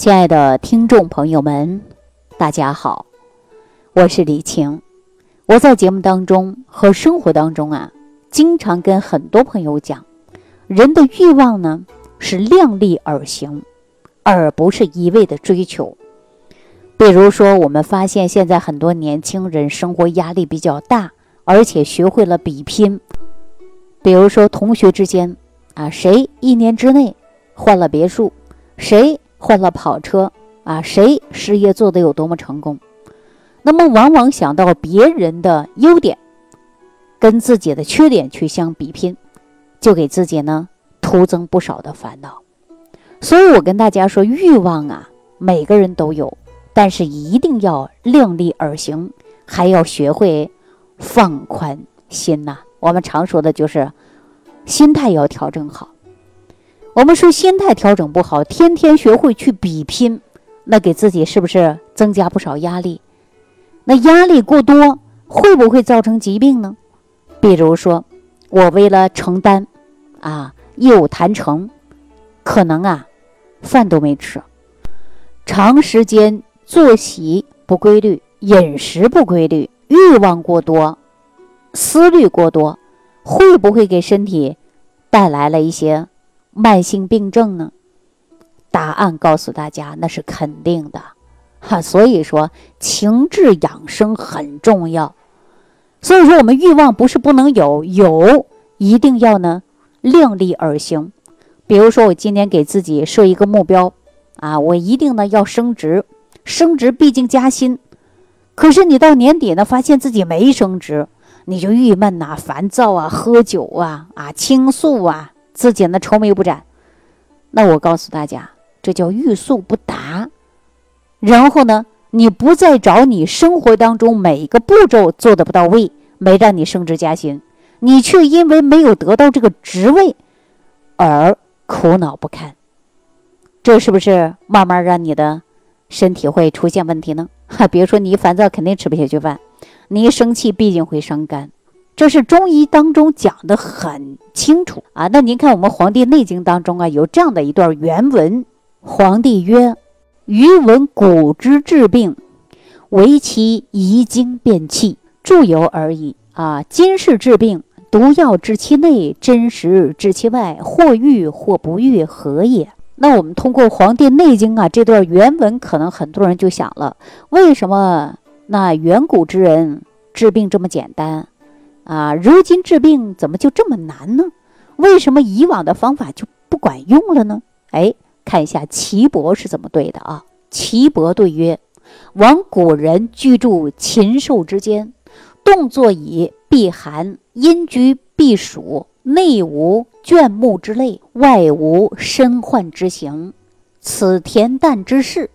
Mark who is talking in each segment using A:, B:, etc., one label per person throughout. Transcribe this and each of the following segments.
A: 亲爱的听众朋友们，大家好，我是李晴。我在节目当中和生活当中啊，经常跟很多朋友讲，人的欲望呢是量力而行，而不是一味的追求。比如说，我们发现现在很多年轻人生活压力比较大，而且学会了比拼。比如说，同学之间啊，谁一年之内换了别墅，谁？换了跑车啊，谁事业做得有多么成功？那么往往想到别人的优点，跟自己的缺点去相比拼，就给自己呢徒增不少的烦恼。所以我跟大家说，欲望啊，每个人都有，但是一定要量力而行，还要学会放宽心呐。我们常说的就是心态要调整好。我们说心态调整不好，天天学会去比拼，那给自己是不是增加不少压力？那压力过多会不会造成疾病呢？比如说，我为了承担啊业务谈成，可能啊饭都没吃，长时间作息不规律、饮食不规律、欲望过多、思虑过多，会不会给身体带来了一些？慢性病症呢？答案告诉大家，那是肯定的，哈。所以说，情志养生很重要。所以说，我们欲望不是不能有，有一定要呢量力而行。比如说，我今天给自己设一个目标，啊，我一定呢要升职，升职毕竟加薪。可是你到年底呢，发现自己没升职，你就郁闷呐、烦躁啊、喝酒啊、啊倾诉啊。自己呢愁眉不展，那我告诉大家，这叫欲速不达。然后呢，你不再找你生活当中每一个步骤做的不到位，没让你升职加薪，你却因为没有得到这个职位而苦恼不堪。这是不是慢慢让你的身体会出现问题呢？哈，比如说你一烦躁，肯定吃不下去饭；你一生气，毕竟会伤肝。这是中医当中讲的很清楚啊。那您看，我们《黄帝内经》当中啊，有这样的一段原文：皇帝曰：“余闻古之治病，唯其遗精变气，注由而已啊。今世治病，毒药治其内，真实治其外，或愈或不愈，何也？”那我们通过《黄帝内经》啊这段原文，可能很多人就想了：为什么那远古之人治病这么简单？啊，如今治病怎么就这么难呢？为什么以往的方法就不管用了呢？哎，看一下岐伯是怎么对的啊？岐伯对曰：“往古人居住禽兽之间，动作以避寒，阴居避暑，内无倦木之类，外无身患之形，此恬淡之事，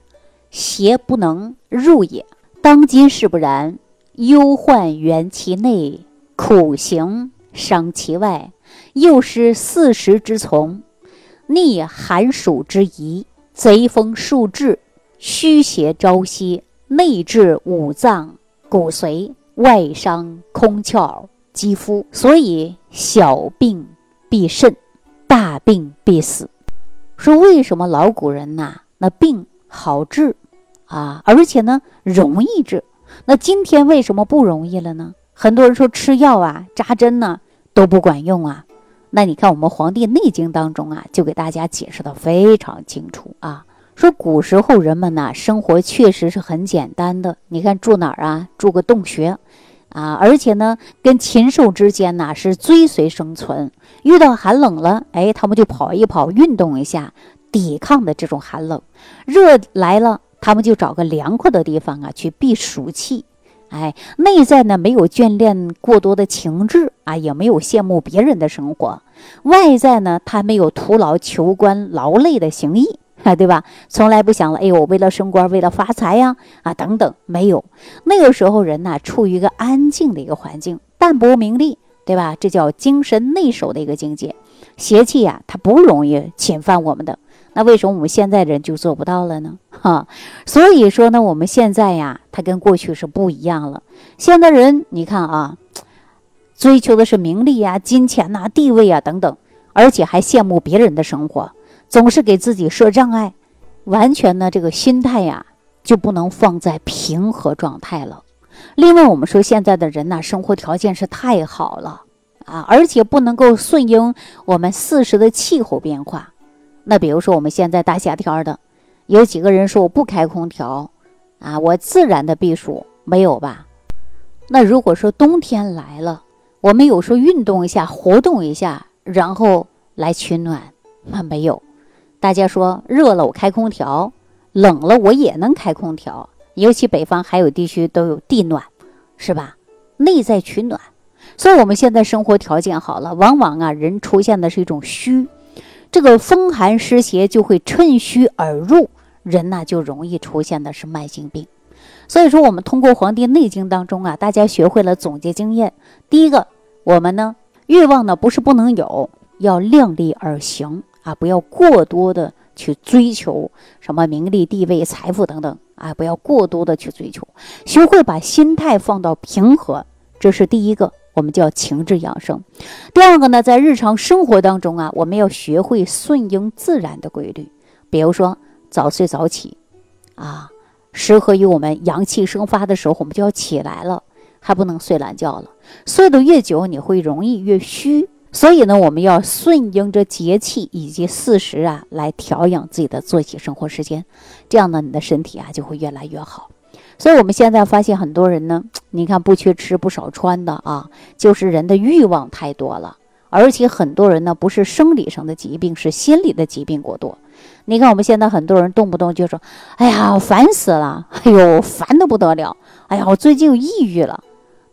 A: 邪不能入也。当今是不然，忧患源其内。”苦行伤其外，又失四时之从，逆寒暑之宜，贼风数至，虚邪朝夕，内治五脏骨髓，外伤空窍肌肤。所以小病必甚，大病必死。说为什么老古人呐，那病好治啊，而且呢容易治？那今天为什么不容易了呢？很多人说吃药啊、扎针呢都不管用啊，那你看我们《黄帝内经》当中啊，就给大家解释的非常清楚啊。说古时候人们呢生活确实是很简单的，你看住哪儿啊？住个洞穴啊，而且呢跟禽兽之间呢是追随生存，遇到寒冷了，哎，他们就跑一跑，运动一下，抵抗的这种寒冷；热来了，他们就找个凉快的地方啊去避暑气。哎，内在呢没有眷恋过多的情志啊，也没有羡慕别人的生活；外在呢，他没有徒劳求官劳累的行意啊，对吧？从来不想了，哎呦，我为了升官，为了发财呀，啊等等，没有。那个时候人呢，处于一个安静的一个环境，淡泊名利，对吧？这叫精神内守的一个境界。邪气呀，它不容易侵犯我们的。那为什么我们现在人就做不到了呢？哈，所以说呢，我们现在呀，它跟过去是不一样了。现在人，你看啊，追求的是名利呀、金钱呐、地位啊等等，而且还羡慕别人的生活，总是给自己设障碍。完全呢这个心态呀就不能放在平和状态了。另外，我们说现在的人呐，生活条件是太好了啊，而且不能够顺应我们四时的气候变化。那比如说我们现在大夏天的，有几个人说我不开空调啊，我自然的避暑没有吧？那如果说冬天来了，我们有时候运动一下，活动一下，然后来取暖，那没有。大家说热了我开空调，冷了我也能开空调。尤其北方还有地区都有地暖，是吧？内在取暖。所以我们现在生活条件好了，往往啊人出现的是一种虚，这个风寒湿邪就会趁虚而入，人呢就容易出现的是慢性病。所以说，我们通过《黄帝内经》当中啊，大家学会了总结经验。第一个，我们呢欲望呢不是不能有，要量力而行啊，不要过多的去追求什么名利、地位、财富等等啊，不要过多的去追求，学会把心态放到平和，这是第一个，我们叫情志养生。第二个呢，在日常生活当中啊，我们要学会顺应自然的规律，比如说早睡早起啊。适合于我们阳气生发的时候，我们就要起来了，还不能睡懒觉了。睡得越久，你会容易越虚。所以呢，我们要顺应着节气以及四时啊，来调养自己的作息生活时间。这样呢，你的身体啊就会越来越好。所以我们现在发现很多人呢，你看不缺吃不少穿的啊，就是人的欲望太多了，而且很多人呢不是生理上的疾病，是心理的疾病过多。你看，我们现在很多人动不动就说：“哎呀，我烦死了！哎呦，烦的不得了！哎呀，我最近又抑郁了。”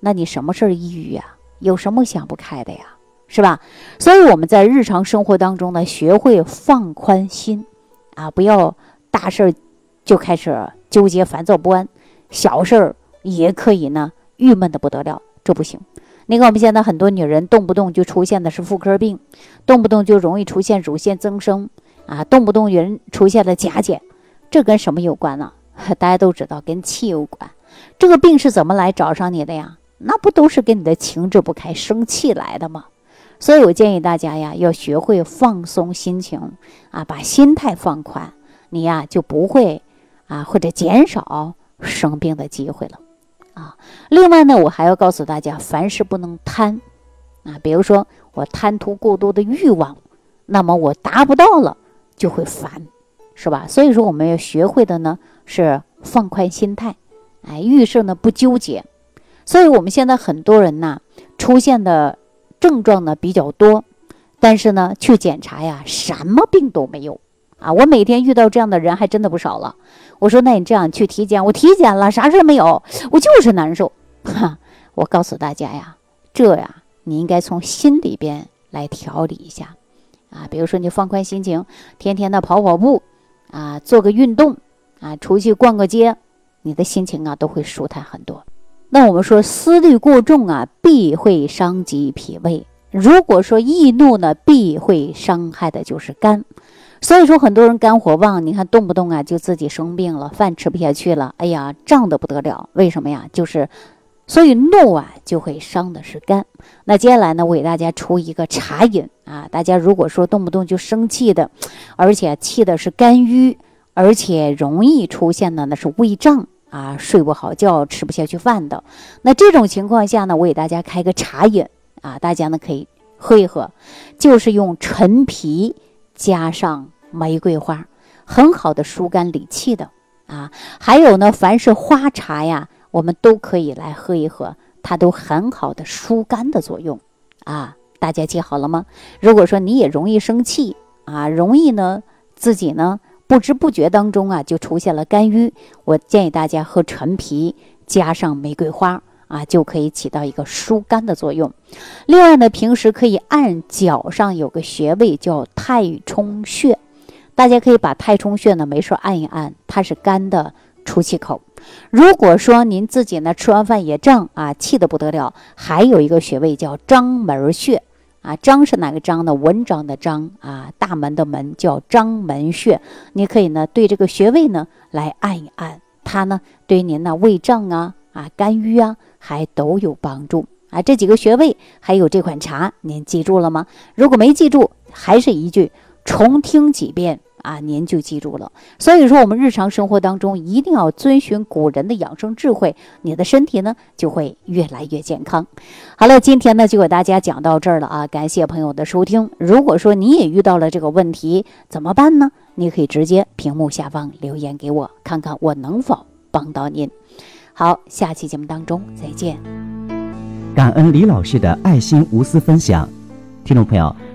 A: 那你什么事儿抑郁呀？有什么想不开的呀？是吧？所以我们在日常生活当中呢，学会放宽心啊，不要大事儿就开始纠结、烦躁不安，小事儿也可以呢郁闷的不得了，这不行。你看，我们现在很多女人动不动就出现的是妇科病，动不动就容易出现乳腺增生。啊，动不动人出现了甲减，这跟什么有关呢？大家都知道跟气有关。这个病是怎么来找上你的呀？那不都是跟你的情志不开、生气来的吗？所以我建议大家呀，要学会放松心情啊，把心态放宽，你呀就不会啊或者减少生病的机会了啊。另外呢，我还要告诉大家，凡事不能贪啊，比如说我贪图过多的欲望，那么我达不到了。就会烦，是吧？所以说我们要学会的呢是放宽心态，哎，遇事呢不纠结。所以我们现在很多人呢出现的症状呢比较多，但是呢去检查呀，什么病都没有啊。我每天遇到这样的人还真的不少了。我说那你这样去体检，我体检了，啥事没有，我就是难受。哈，我告诉大家呀，这呀你应该从心里边来调理一下。啊，比如说你放宽心情，天天的跑跑步，啊，做个运动，啊，出去逛个街，你的心情啊都会舒坦很多。那我们说思虑过重啊，必会伤及脾胃；如果说易怒呢，必会伤害的就是肝。所以说很多人肝火旺，你看动不动啊就自己生病了，饭吃不下去了，哎呀，胀得不得了。为什么呀？就是。所以怒啊，就会伤的是肝。那接下来呢，我给大家出一个茶饮啊。大家如果说动不动就生气的，而且气的是肝郁，而且容易出现的那是胃胀啊，睡不好觉，吃不下去饭的。那这种情况下呢，我给大家开个茶饮啊，大家呢可以喝一喝，就是用陈皮加上玫瑰花，很好的疏肝理气的啊。还有呢，凡是花茶呀。我们都可以来喝一喝，它都很好的疏肝的作用啊！大家记好了吗？如果说你也容易生气啊，容易呢自己呢不知不觉当中啊就出现了肝郁，我建议大家喝陈皮加上玫瑰花啊，就可以起到一个疏肝的作用。另外呢，平时可以按脚上有个穴位叫太冲穴，大家可以把太冲穴呢没事按一按，它是肝的出气口。如果说您自己呢吃完饭也胀啊，气得不得了，还有一个穴位叫章门穴啊，章是哪个章呢？文章的章啊，大门的门叫章门穴。你可以呢对这个穴位呢来按一按，它呢对您呢胃胀啊啊肝郁啊还都有帮助啊。这几个穴位还有这款茶，您记住了吗？如果没记住，还是一句重听几遍啊，您就记住了。所以说，我们日常生活当中一定要遵循古人的养生智慧，你的身体呢就会越来越健康。好了，今天呢就给大家讲到这儿了啊，感谢朋友的收听。如果说你也遇到了这个问题，怎么办呢？你可以直接屏幕下方留言给我，看看我能否帮到您。好，下期节目当中再见。
B: 感恩李老师的爱心无私分享，听众朋友，